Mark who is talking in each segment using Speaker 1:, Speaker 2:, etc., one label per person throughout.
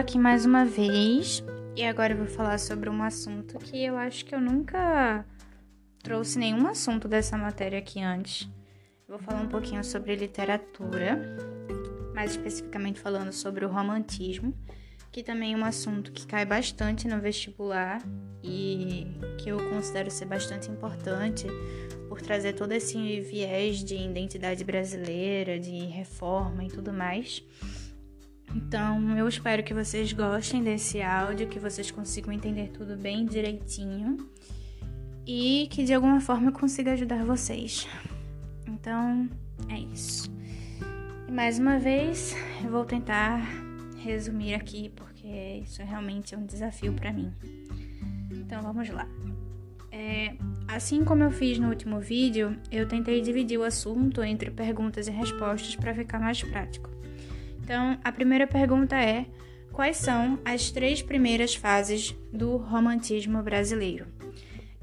Speaker 1: aqui mais uma vez e agora eu vou falar sobre um assunto que eu acho que eu nunca trouxe nenhum assunto dessa matéria aqui antes. Eu vou falar um pouquinho sobre literatura, mais especificamente falando sobre o romantismo, que também é um assunto que cai bastante no vestibular e que eu considero ser bastante importante por trazer todo esse viés de identidade brasileira, de reforma e tudo mais. Então, eu espero que vocês gostem desse áudio, que vocês consigam entender tudo bem direitinho e que de alguma forma eu consiga ajudar vocês. Então, é isso. E mais uma vez, eu vou tentar resumir aqui porque isso realmente é um desafio para mim. Então, vamos lá. É, assim como eu fiz no último vídeo, eu tentei dividir o assunto entre perguntas e respostas para ficar mais prático. Então, a primeira pergunta é: quais são as três primeiras fases do romantismo brasileiro?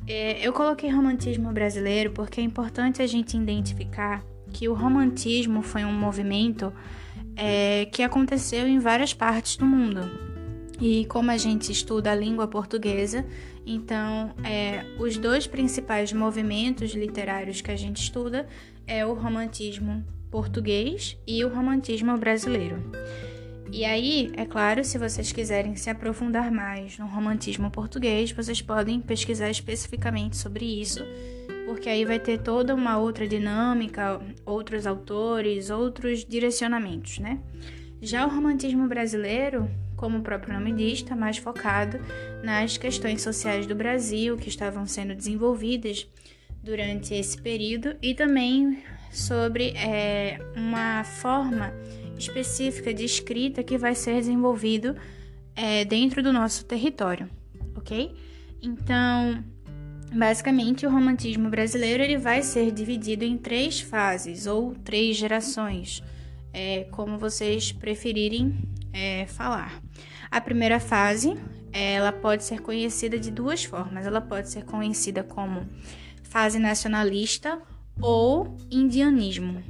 Speaker 1: É, eu coloquei romantismo brasileiro porque é importante a gente identificar que o romantismo foi um movimento é, que aconteceu em várias partes do mundo. E como a gente estuda a língua portuguesa, então é, os dois principais movimentos literários que a gente estuda é o romantismo português e o romantismo brasileiro. E aí, é claro, se vocês quiserem se aprofundar mais no romantismo português, vocês podem pesquisar especificamente sobre isso, porque aí vai ter toda uma outra dinâmica, outros autores, outros direcionamentos, né? Já o romantismo brasileiro, como o próprio nome diz, está mais focado nas questões sociais do Brasil que estavam sendo desenvolvidas durante esse período e também sobre é, uma forma específica de escrita que vai ser desenvolvido é, dentro do nosso território, ok? Então, basicamente, o romantismo brasileiro ele vai ser dividido em três fases ou três gerações, é, como vocês preferirem é, falar. A primeira fase, ela pode ser conhecida de duas formas. Ela pode ser conhecida como fase nacionalista ou indianismo.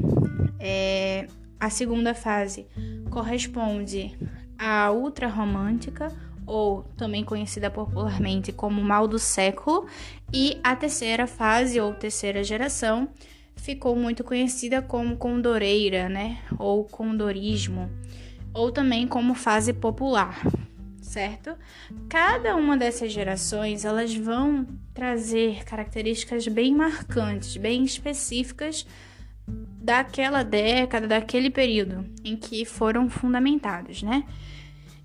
Speaker 1: É, a segunda fase corresponde à ultrarromântica, ou também conhecida popularmente como mal do século, e a terceira fase ou terceira geração ficou muito conhecida como condoreira, né, ou condorismo, ou também como fase popular certo? Cada uma dessas gerações, elas vão trazer características bem marcantes, bem específicas daquela década, daquele período em que foram fundamentados, né?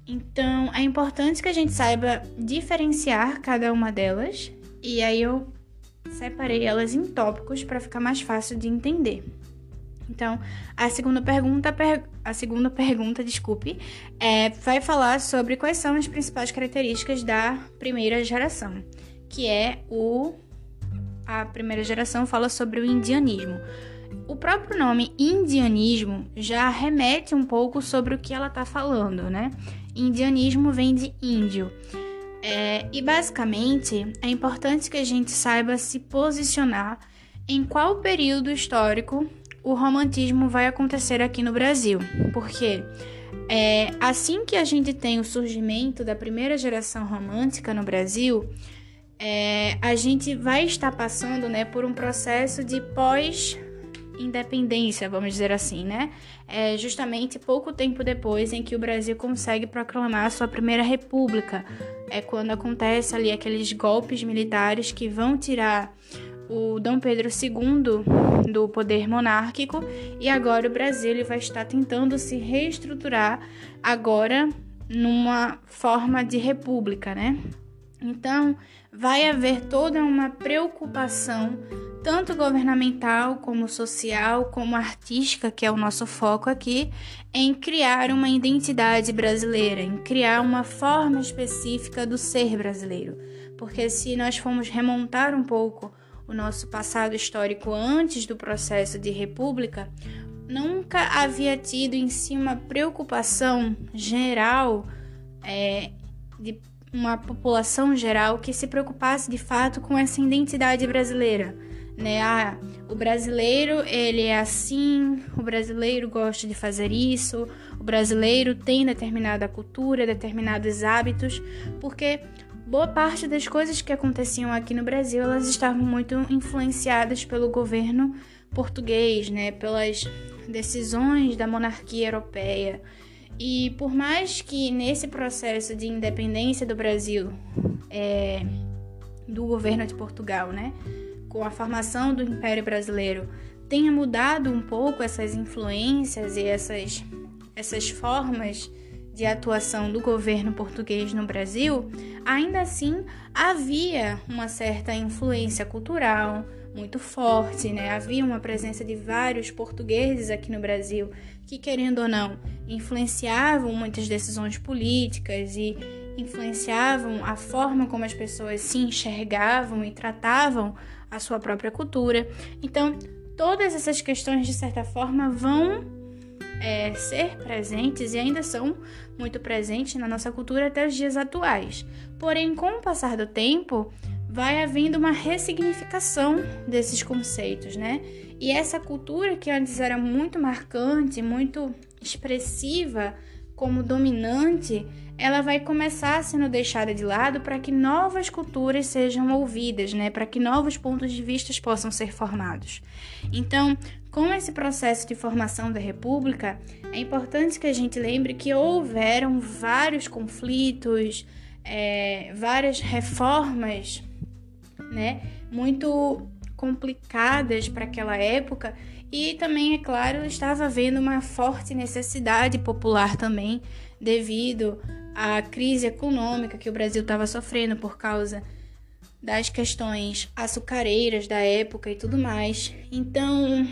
Speaker 1: Então, é importante que a gente saiba diferenciar cada uma delas, e aí eu separei elas em tópicos para ficar mais fácil de entender. Então, a segunda pergunta, a segunda pergunta, desculpe, é, vai falar sobre quais são as principais características da primeira geração, que é o a primeira geração fala sobre o indianismo. O próprio nome indianismo já remete um pouco sobre o que ela está falando, né? Indianismo vem de índio. É, e basicamente é importante que a gente saiba se posicionar em qual período histórico o romantismo vai acontecer aqui no Brasil, porque é, assim que a gente tem o surgimento da primeira geração romântica no Brasil, é, a gente vai estar passando né, por um processo de pós-independência, vamos dizer assim, né? É justamente pouco tempo depois em que o Brasil consegue proclamar sua primeira república. É quando acontece ali aqueles golpes militares que vão tirar o Dom Pedro II do poder monárquico e agora o Brasil ele vai estar tentando se reestruturar agora numa forma de república, né? Então, vai haver toda uma preocupação, tanto governamental como social, como artística, que é o nosso foco aqui, em criar uma identidade brasileira, em criar uma forma específica do ser brasileiro. Porque se nós formos remontar um pouco o nosso passado histórico antes do processo de república, nunca havia tido em si uma preocupação geral é, de uma população geral que se preocupasse de fato com essa identidade brasileira. né? Ah, o brasileiro, ele é assim, o brasileiro gosta de fazer isso, o brasileiro tem determinada cultura, determinados hábitos, porque boa parte das coisas que aconteciam aqui no Brasil, elas estavam muito influenciadas pelo governo português, né? Pelas decisões da monarquia europeia. E por mais que nesse processo de independência do Brasil, é, do governo de Portugal, né, com a formação do Império Brasileiro, tenha mudado um pouco essas influências e essas, essas formas de atuação do governo português no Brasil, ainda assim havia uma certa influência cultural, muito forte, né? Havia uma presença de vários portugueses aqui no Brasil que, querendo ou não, influenciavam muitas decisões políticas e influenciavam a forma como as pessoas se enxergavam e tratavam a sua própria cultura. Então, todas essas questões, de certa forma, vão é, ser presentes e ainda são muito presentes na nossa cultura até os dias atuais. Porém, com o passar do tempo, vai havendo uma ressignificação desses conceitos, né? E essa cultura que antes era muito marcante, muito expressiva como dominante, ela vai começar sendo deixada de lado para que novas culturas sejam ouvidas, né? Para que novos pontos de vista possam ser formados. Então, com esse processo de formação da República, é importante que a gente lembre que houveram vários conflitos, é, várias reformas né, muito complicadas para aquela época e também, é claro, estava havendo uma forte necessidade popular também devido à crise econômica que o Brasil estava sofrendo por causa das questões açucareiras da época e tudo mais. Então,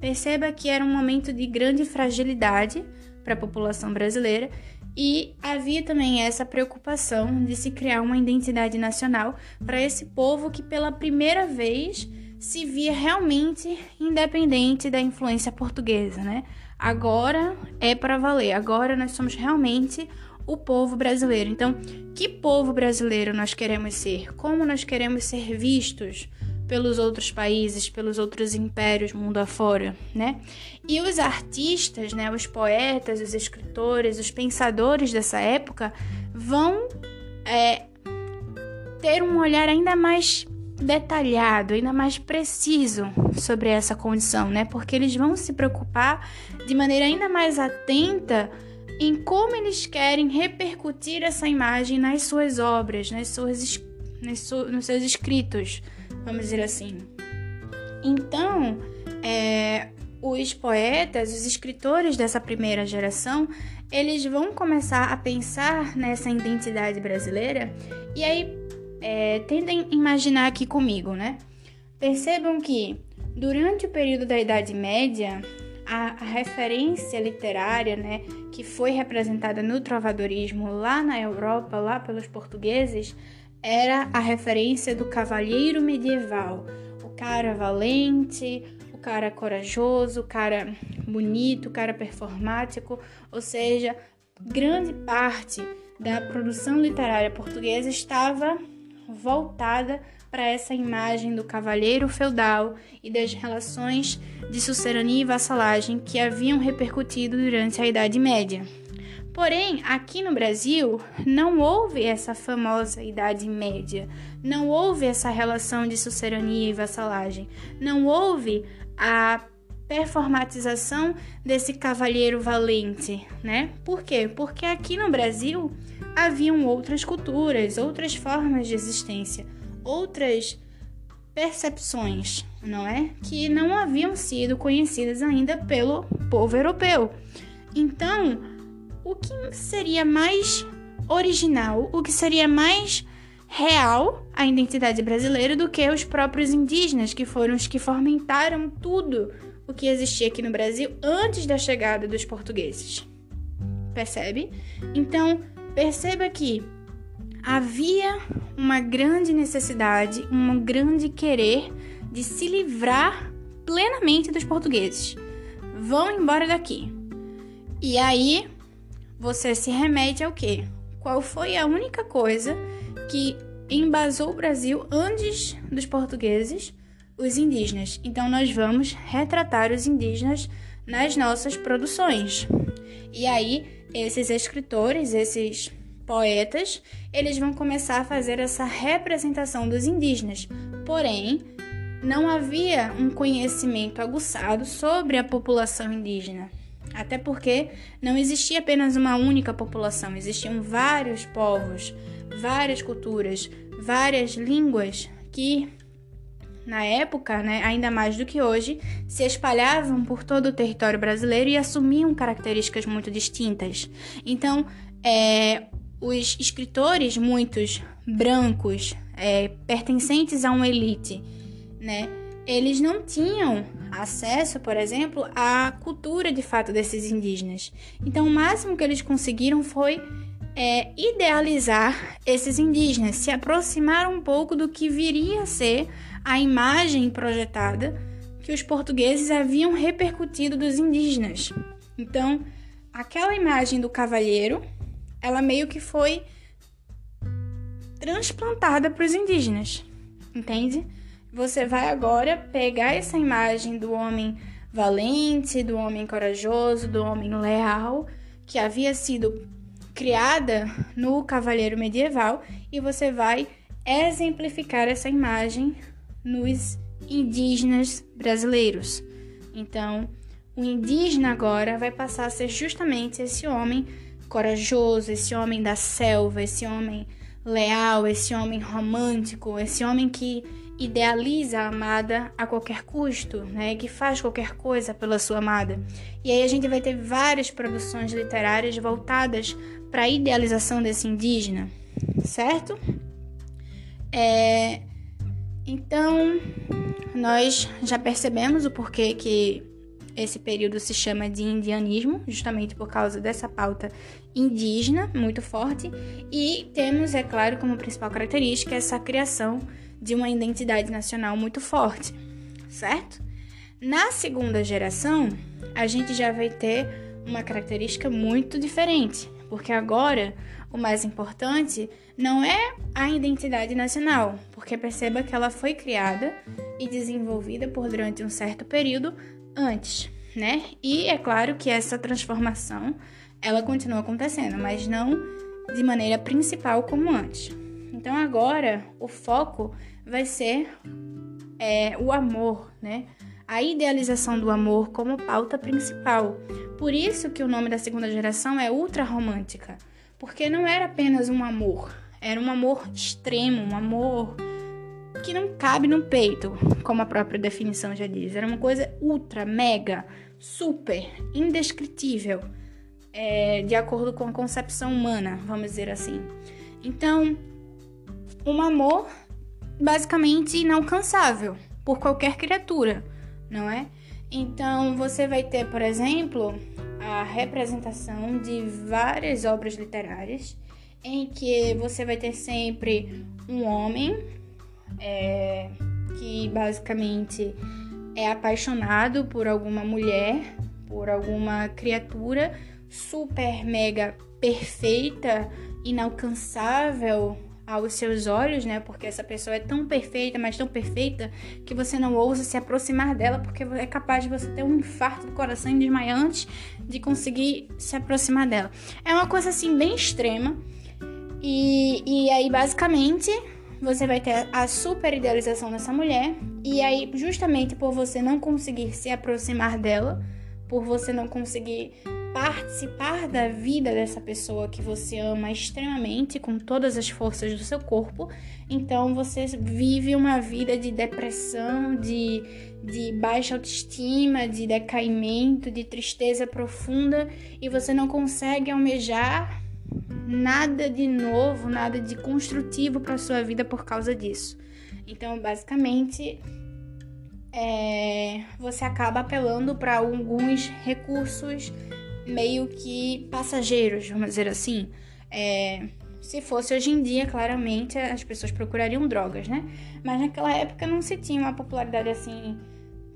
Speaker 1: perceba que era um momento de grande fragilidade para a população brasileira e havia também essa preocupação de se criar uma identidade nacional para esse povo que pela primeira vez se via realmente independente da influência portuguesa, né? Agora é para valer, agora nós somos realmente o povo brasileiro. Então, que povo brasileiro nós queremos ser? Como nós queremos ser vistos? pelos outros países, pelos outros impérios mundo afora, né? E os artistas, né, os poetas, os escritores, os pensadores dessa época vão é, ter um olhar ainda mais detalhado, ainda mais preciso sobre essa condição, né? Porque eles vão se preocupar de maneira ainda mais atenta em como eles querem repercutir essa imagem nas suas obras, nas suas, nas nos seus escritos vamos dizer assim. Então, é, os poetas, os escritores dessa primeira geração, eles vão começar a pensar nessa identidade brasileira e aí é, tentem imaginar aqui comigo, né? Percebam que durante o período da Idade Média, a, a, referência literária, né, que foi representada no trovadorismo lá na Europa, lá pelos portugueses, era a referência do cavalheiro medieval, o cara valente, o cara corajoso, o cara bonito, o cara performático, ou seja, grande parte da produção literária portuguesa estava voltada para essa imagem do cavalheiro feudal e das relações de sucerania e vassalagem que haviam repercutido durante a Idade Média. Porém, aqui no Brasil não houve essa famosa Idade Média, não houve essa relação de sucerania e vassalagem, não houve a performatização desse cavalheiro valente, né? Por quê? Porque aqui no Brasil haviam outras culturas, outras formas de existência, outras percepções, não é? Que não haviam sido conhecidas ainda pelo povo europeu. Então, o que seria mais original, o que seria mais real a identidade brasileira do que os próprios indígenas, que foram os que fomentaram tudo o que existia aqui no Brasil antes da chegada dos portugueses. Percebe? Então, perceba que havia uma grande necessidade, um grande querer de se livrar plenamente dos portugueses. Vão embora daqui. E aí, você se remete ao quê? Qual foi a única coisa que embasou o Brasil antes dos portugueses? Os indígenas. Então nós vamos retratar os indígenas nas nossas produções. E aí esses escritores, esses poetas, eles vão começar a fazer essa representação dos indígenas. Porém, não havia um conhecimento aguçado sobre a população indígena. Até porque não existia apenas uma única população, existiam vários povos, várias culturas, várias línguas que na época, né, ainda mais do que hoje, se espalhavam por todo o território brasileiro e assumiam características muito distintas. Então, é, os escritores, muitos brancos, é, pertencentes a uma elite, né, eles não tinham acesso, por exemplo, à cultura de fato desses indígenas. Então, o máximo que eles conseguiram foi é, idealizar esses indígenas, se aproximar um pouco do que viria a ser a imagem projetada que os portugueses haviam repercutido dos indígenas. Então, aquela imagem do cavalheiro, ela meio que foi transplantada para os indígenas, entende? Você vai agora pegar essa imagem do homem valente, do homem corajoso, do homem leal, que havia sido criada no cavaleiro medieval, e você vai exemplificar essa imagem nos indígenas brasileiros. Então, o indígena agora vai passar a ser justamente esse homem corajoso, esse homem da selva, esse homem leal, esse homem romântico, esse homem que idealiza a amada a qualquer custo, né? Que faz qualquer coisa pela sua amada. E aí a gente vai ter várias produções literárias voltadas para a idealização desse indígena, certo? É, então, nós já percebemos o porquê que esse período se chama de indianismo, justamente por causa dessa pauta indígena muito forte, e temos, é claro, como principal característica essa criação de uma identidade nacional muito forte, certo? Na segunda geração, a gente já vai ter uma característica muito diferente, porque agora o mais importante não é a identidade nacional, porque perceba que ela foi criada e desenvolvida por durante um certo período antes, né? E é claro que essa transformação ela continua acontecendo, mas não de maneira principal como antes. Então agora o foco vai ser é, o amor, né? A idealização do amor como pauta principal. Por isso que o nome da segunda geração é ultra romântica porque não era apenas um amor, era um amor extremo, um amor que não cabe no peito, como a própria definição já diz. Era uma coisa ultra, mega, super, indescritível, é, de acordo com a concepção humana, vamos dizer assim. Então, um amor basicamente inalcançável por qualquer criatura, não é? Então, você vai ter, por exemplo, a representação de várias obras literárias em que você vai ter sempre um homem é, que basicamente é apaixonado por alguma mulher, por alguma criatura super mega perfeita, inalcançável, aos seus olhos, né? Porque essa pessoa é tão perfeita, mas tão perfeita, que você não ousa se aproximar dela, porque é capaz de você ter um infarto do coração e desmaiar antes de conseguir se aproximar dela. É uma coisa assim bem extrema. E, e aí, basicamente, você vai ter a super idealização dessa mulher. E aí, justamente por você não conseguir se aproximar dela, por você não conseguir participar da vida dessa pessoa que você ama extremamente com todas as forças do seu corpo, então você vive uma vida de depressão, de, de baixa autoestima, de decaimento, de tristeza profunda e você não consegue almejar nada de novo, nada de construtivo para sua vida por causa disso. Então, basicamente, é, você acaba apelando para alguns recursos meio que passageiros, vamos dizer assim. É, se fosse hoje em dia, claramente as pessoas procurariam drogas, né? Mas naquela época não se tinha uma popularidade assim,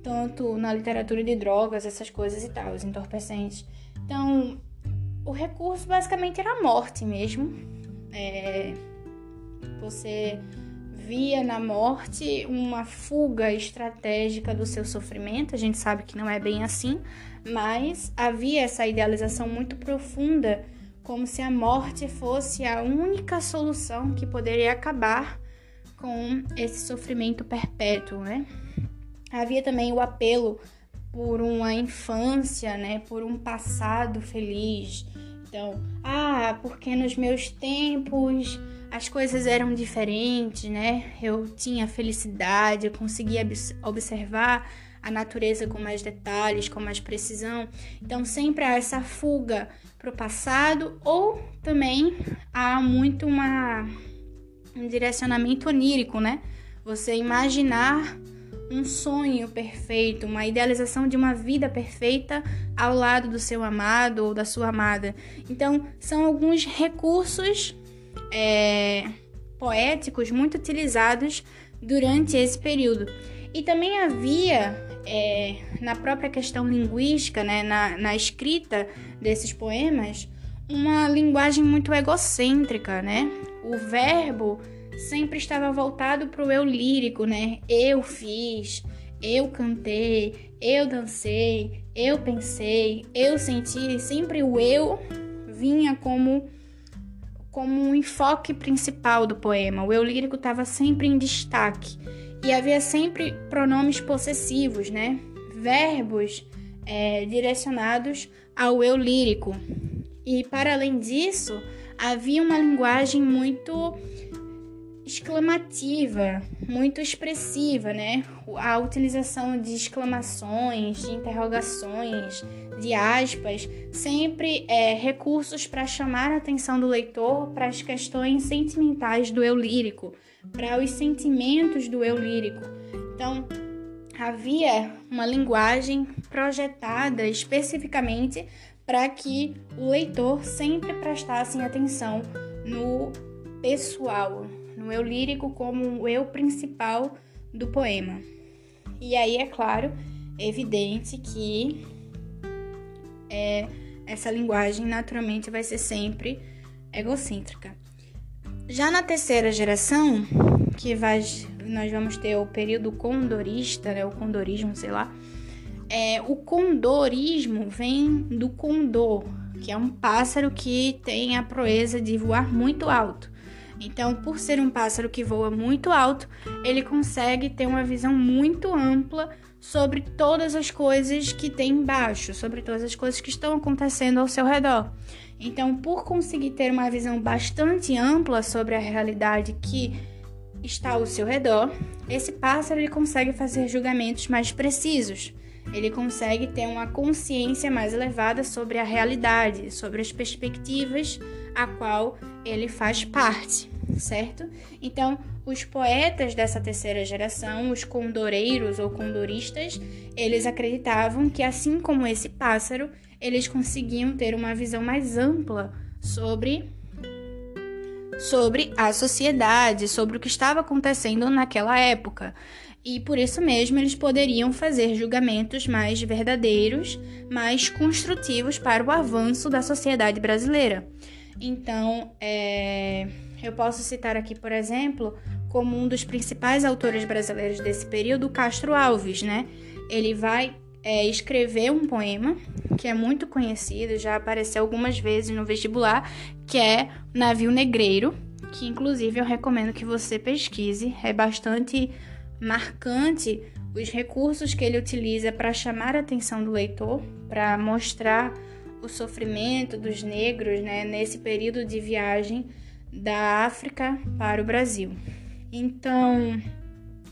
Speaker 1: tanto na literatura de drogas, essas coisas e tal, os entorpecentes. Então, o recurso basicamente era a morte mesmo. É, você via na morte uma fuga estratégica do seu sofrimento. A gente sabe que não é bem assim, mas havia essa idealização muito profunda, como se a morte fosse a única solução que poderia acabar com esse sofrimento perpétuo, né? Havia também o apelo por uma infância, né, por um passado feliz. Então, ah, porque nos meus tempos as coisas eram diferentes, né? Eu tinha felicidade, eu conseguia observar a natureza com mais detalhes, com mais precisão. Então, sempre há essa fuga para o passado ou também há muito uma, um direcionamento onírico, né? Você imaginar um sonho perfeito, uma idealização de uma vida perfeita ao lado do seu amado ou da sua amada. Então, são alguns recursos é, poéticos muito utilizados durante esse período. E também havia, é, na própria questão linguística, né, na, na escrita desses poemas, uma linguagem muito egocêntrica, né? O verbo sempre estava voltado para o eu lírico, né? Eu fiz, eu cantei, eu dancei, eu pensei, eu senti. Sempre o eu vinha como como um enfoque principal do poema. O eu lírico estava sempre em destaque e havia sempre pronomes possessivos, né? Verbos é, direcionados ao eu lírico. E para além disso, havia uma linguagem muito exclamativa, muito expressiva, né? A utilização de exclamações, de interrogações, de aspas, sempre é, recursos para chamar a atenção do leitor para as questões sentimentais do eu lírico, para os sentimentos do eu lírico. Então, havia uma linguagem projetada especificamente para que o leitor sempre prestasse atenção no pessoal, no eu lírico como o eu principal do poema. E aí é claro, evidente que é, essa linguagem naturalmente vai ser sempre egocêntrica. Já na terceira geração, que vai, nós vamos ter o período condorista, né, o condorismo, sei lá. É, o condorismo vem do condor, que é um pássaro que tem a proeza de voar muito alto. Então, por ser um pássaro que voa muito alto, ele consegue ter uma visão muito ampla sobre todas as coisas que tem embaixo, sobre todas as coisas que estão acontecendo ao seu redor. Então, por conseguir ter uma visão bastante ampla sobre a realidade que está ao seu redor, esse pássaro ele consegue fazer julgamentos mais precisos. Ele consegue ter uma consciência mais elevada sobre a realidade, sobre as perspectivas a qual ele faz parte, certo? Então, os poetas dessa terceira geração, os condoreiros ou condoristas, eles acreditavam que assim como esse pássaro, eles conseguiam ter uma visão mais ampla sobre sobre a sociedade, sobre o que estava acontecendo naquela época. E por isso mesmo eles poderiam fazer julgamentos mais verdadeiros, mais construtivos para o avanço da sociedade brasileira. Então, é, eu posso citar aqui, por exemplo, como um dos principais autores brasileiros desse período, Castro Alves, né? Ele vai é, escrever um poema que é muito conhecido, já apareceu algumas vezes no vestibular, que é Navio Negreiro, que inclusive eu recomendo que você pesquise, é bastante marcante os recursos que ele utiliza para chamar a atenção do leitor, para mostrar o sofrimento dos negros né, nesse período de viagem da África para o Brasil. Então,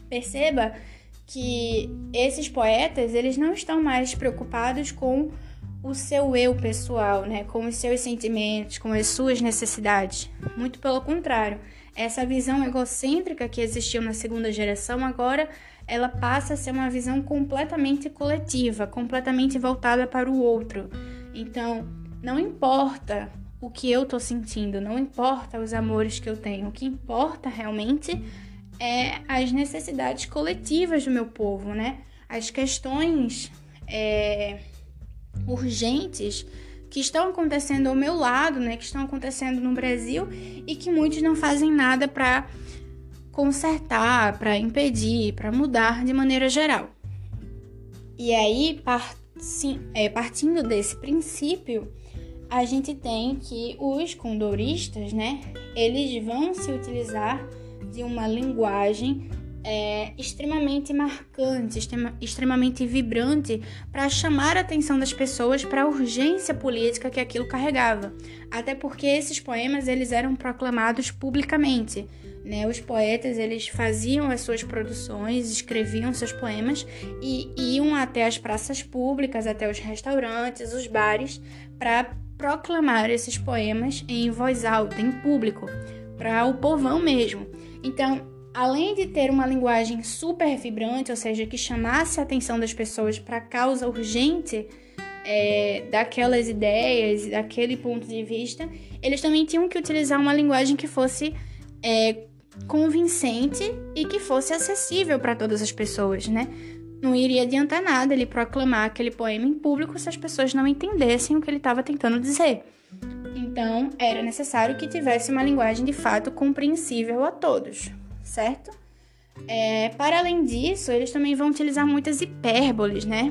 Speaker 1: perceba que esses poetas eles não estão mais preocupados com o seu eu pessoal, né, com os seus sentimentos, com as suas necessidades. Muito pelo contrário, essa visão egocêntrica que existiu na segunda geração agora ela passa a ser uma visão completamente coletiva, completamente voltada para o outro. Então, não importa o que eu tô sentindo, não importa os amores que eu tenho, o que importa realmente é as necessidades coletivas do meu povo, né? As questões é, urgentes que estão acontecendo ao meu lado, né? Que estão acontecendo no Brasil e que muitos não fazem nada para consertar, para impedir, para mudar de maneira geral. E aí, é, partindo desse princípio, a gente tem que os condoristas, né, eles vão se utilizar de uma linguagem é, extremamente marcante, extremamente vibrante para chamar a atenção das pessoas para a urgência política que aquilo carregava. Até porque esses poemas eles eram proclamados publicamente. Né? Os poetas eles faziam as suas produções, escreviam seus poemas e iam até as praças públicas, até os restaurantes, os bares, para proclamar esses poemas em voz alta, em público, para o povão mesmo. Então, além de ter uma linguagem super vibrante, ou seja, que chamasse a atenção das pessoas para a causa urgente é, daquelas ideias, daquele ponto de vista, eles também tinham que utilizar uma linguagem que fosse é, convincente e que fosse acessível para todas as pessoas, né? Não iria adiantar nada ele proclamar aquele poema em público se as pessoas não entendessem o que ele estava tentando dizer. Então, era necessário que tivesse uma linguagem de fato compreensível a todos certo? É, para além disso, eles também vão utilizar muitas hipérboles, né?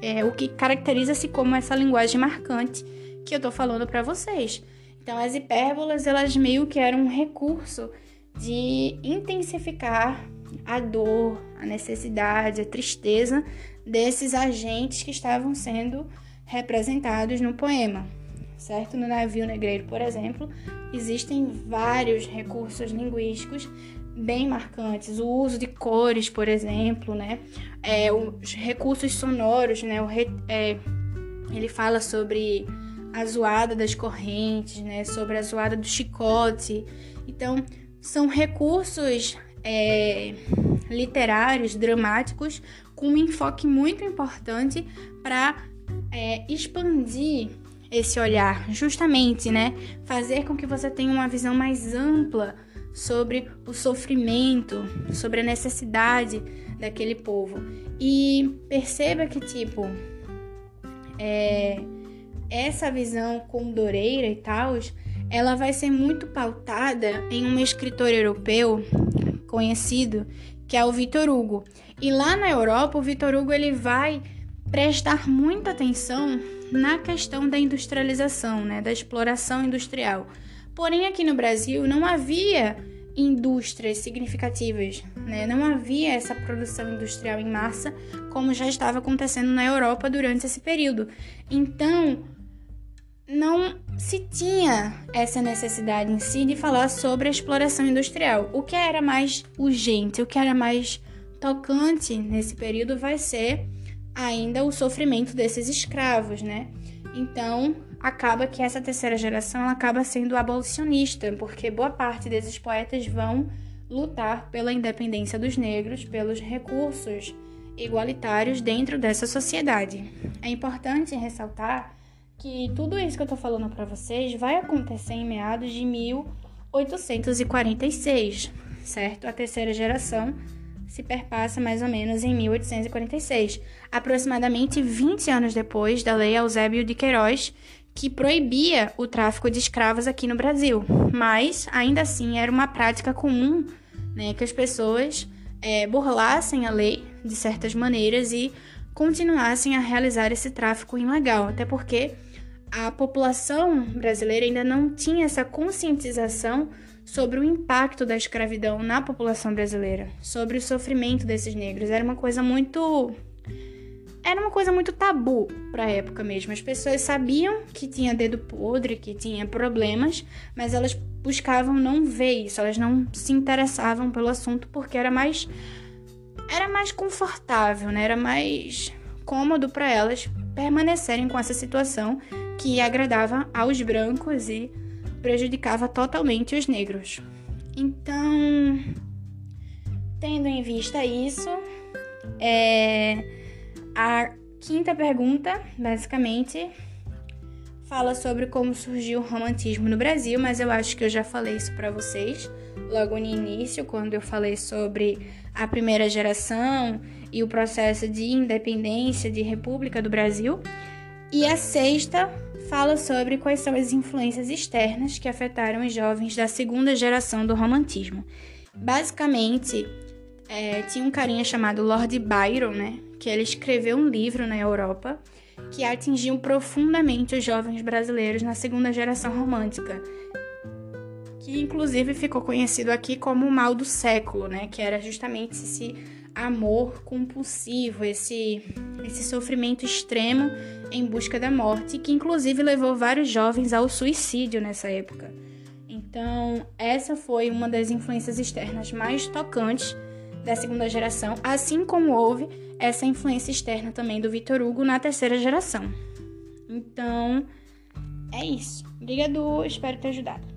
Speaker 1: É, o que caracteriza-se como essa linguagem marcante que eu tô falando para vocês. Então, as hipérbolas, elas meio que eram um recurso de intensificar a dor, a necessidade, a tristeza desses agentes que estavam sendo representados no poema, certo? No navio negreiro, por exemplo, existem vários recursos linguísticos bem marcantes. O uso de cores, por exemplo, né? É, os recursos sonoros, né? O re, é, ele fala sobre a zoada das correntes, né? Sobre a zoada do chicote. Então, são recursos é, literários, dramáticos, com um enfoque muito importante para é, expandir esse olhar, justamente, né? Fazer com que você tenha uma visão mais ampla sobre o sofrimento, sobre a necessidade daquele povo. E perceba que, tipo, é, essa visão condoreira e tal, ela vai ser muito pautada em um escritor europeu conhecido, que é o Victor Hugo. E lá na Europa, o Victor Hugo ele vai prestar muita atenção na questão da industrialização, né, da exploração industrial. Porém, aqui no Brasil não havia indústrias significativas, né? não havia essa produção industrial em massa como já estava acontecendo na Europa durante esse período. Então, não se tinha essa necessidade em si de falar sobre a exploração industrial. O que era mais urgente, o que era mais tocante nesse período vai ser ainda o sofrimento desses escravos, né? Então, acaba que essa terceira geração acaba sendo abolicionista, porque boa parte desses poetas vão lutar pela independência dos negros, pelos recursos igualitários dentro dessa sociedade. É importante ressaltar que tudo isso que eu estou falando para vocês vai acontecer em meados de 1846, certo? A terceira geração se perpassa mais ou menos em 1846, aproximadamente 20 anos depois da Lei Eusébio de Queiroz, que proibia o tráfico de escravos aqui no Brasil, mas ainda assim era uma prática comum né, que as pessoas é, burlassem a lei de certas maneiras e continuassem a realizar esse tráfico ilegal, até porque a população brasileira ainda não tinha essa conscientização sobre o impacto da escravidão na população brasileira, sobre o sofrimento desses negros. Era uma coisa muito era uma coisa muito tabu para a época mesmo. As pessoas sabiam que tinha dedo podre, que tinha problemas, mas elas buscavam não ver isso, elas não se interessavam pelo assunto porque era mais era mais confortável, né? Era mais cômodo para elas permanecerem com essa situação que agradava aos brancos e prejudicava totalmente os negros. Então, tendo em vista isso, é, a quinta pergunta, basicamente, fala sobre como surgiu o romantismo no Brasil, mas eu acho que eu já falei isso para vocês logo no início, quando eu falei sobre a primeira geração e o processo de independência de República do Brasil. E a sexta fala sobre quais são as influências externas que afetaram os jovens da segunda geração do romantismo. Basicamente, é, tinha um carinha chamado Lord Byron, né? Que ele escreveu um livro na Europa que atingiu profundamente os jovens brasileiros na segunda geração romântica, que inclusive ficou conhecido aqui como o mal do século, né? Que era justamente esse amor compulsivo, esse, esse sofrimento extremo em busca da morte, que inclusive levou vários jovens ao suicídio nessa época. Então, essa foi uma das influências externas mais tocantes da segunda geração, assim como houve essa influência externa também do Vitor Hugo na terceira geração. Então, é isso. Obrigado, espero ter ajudado.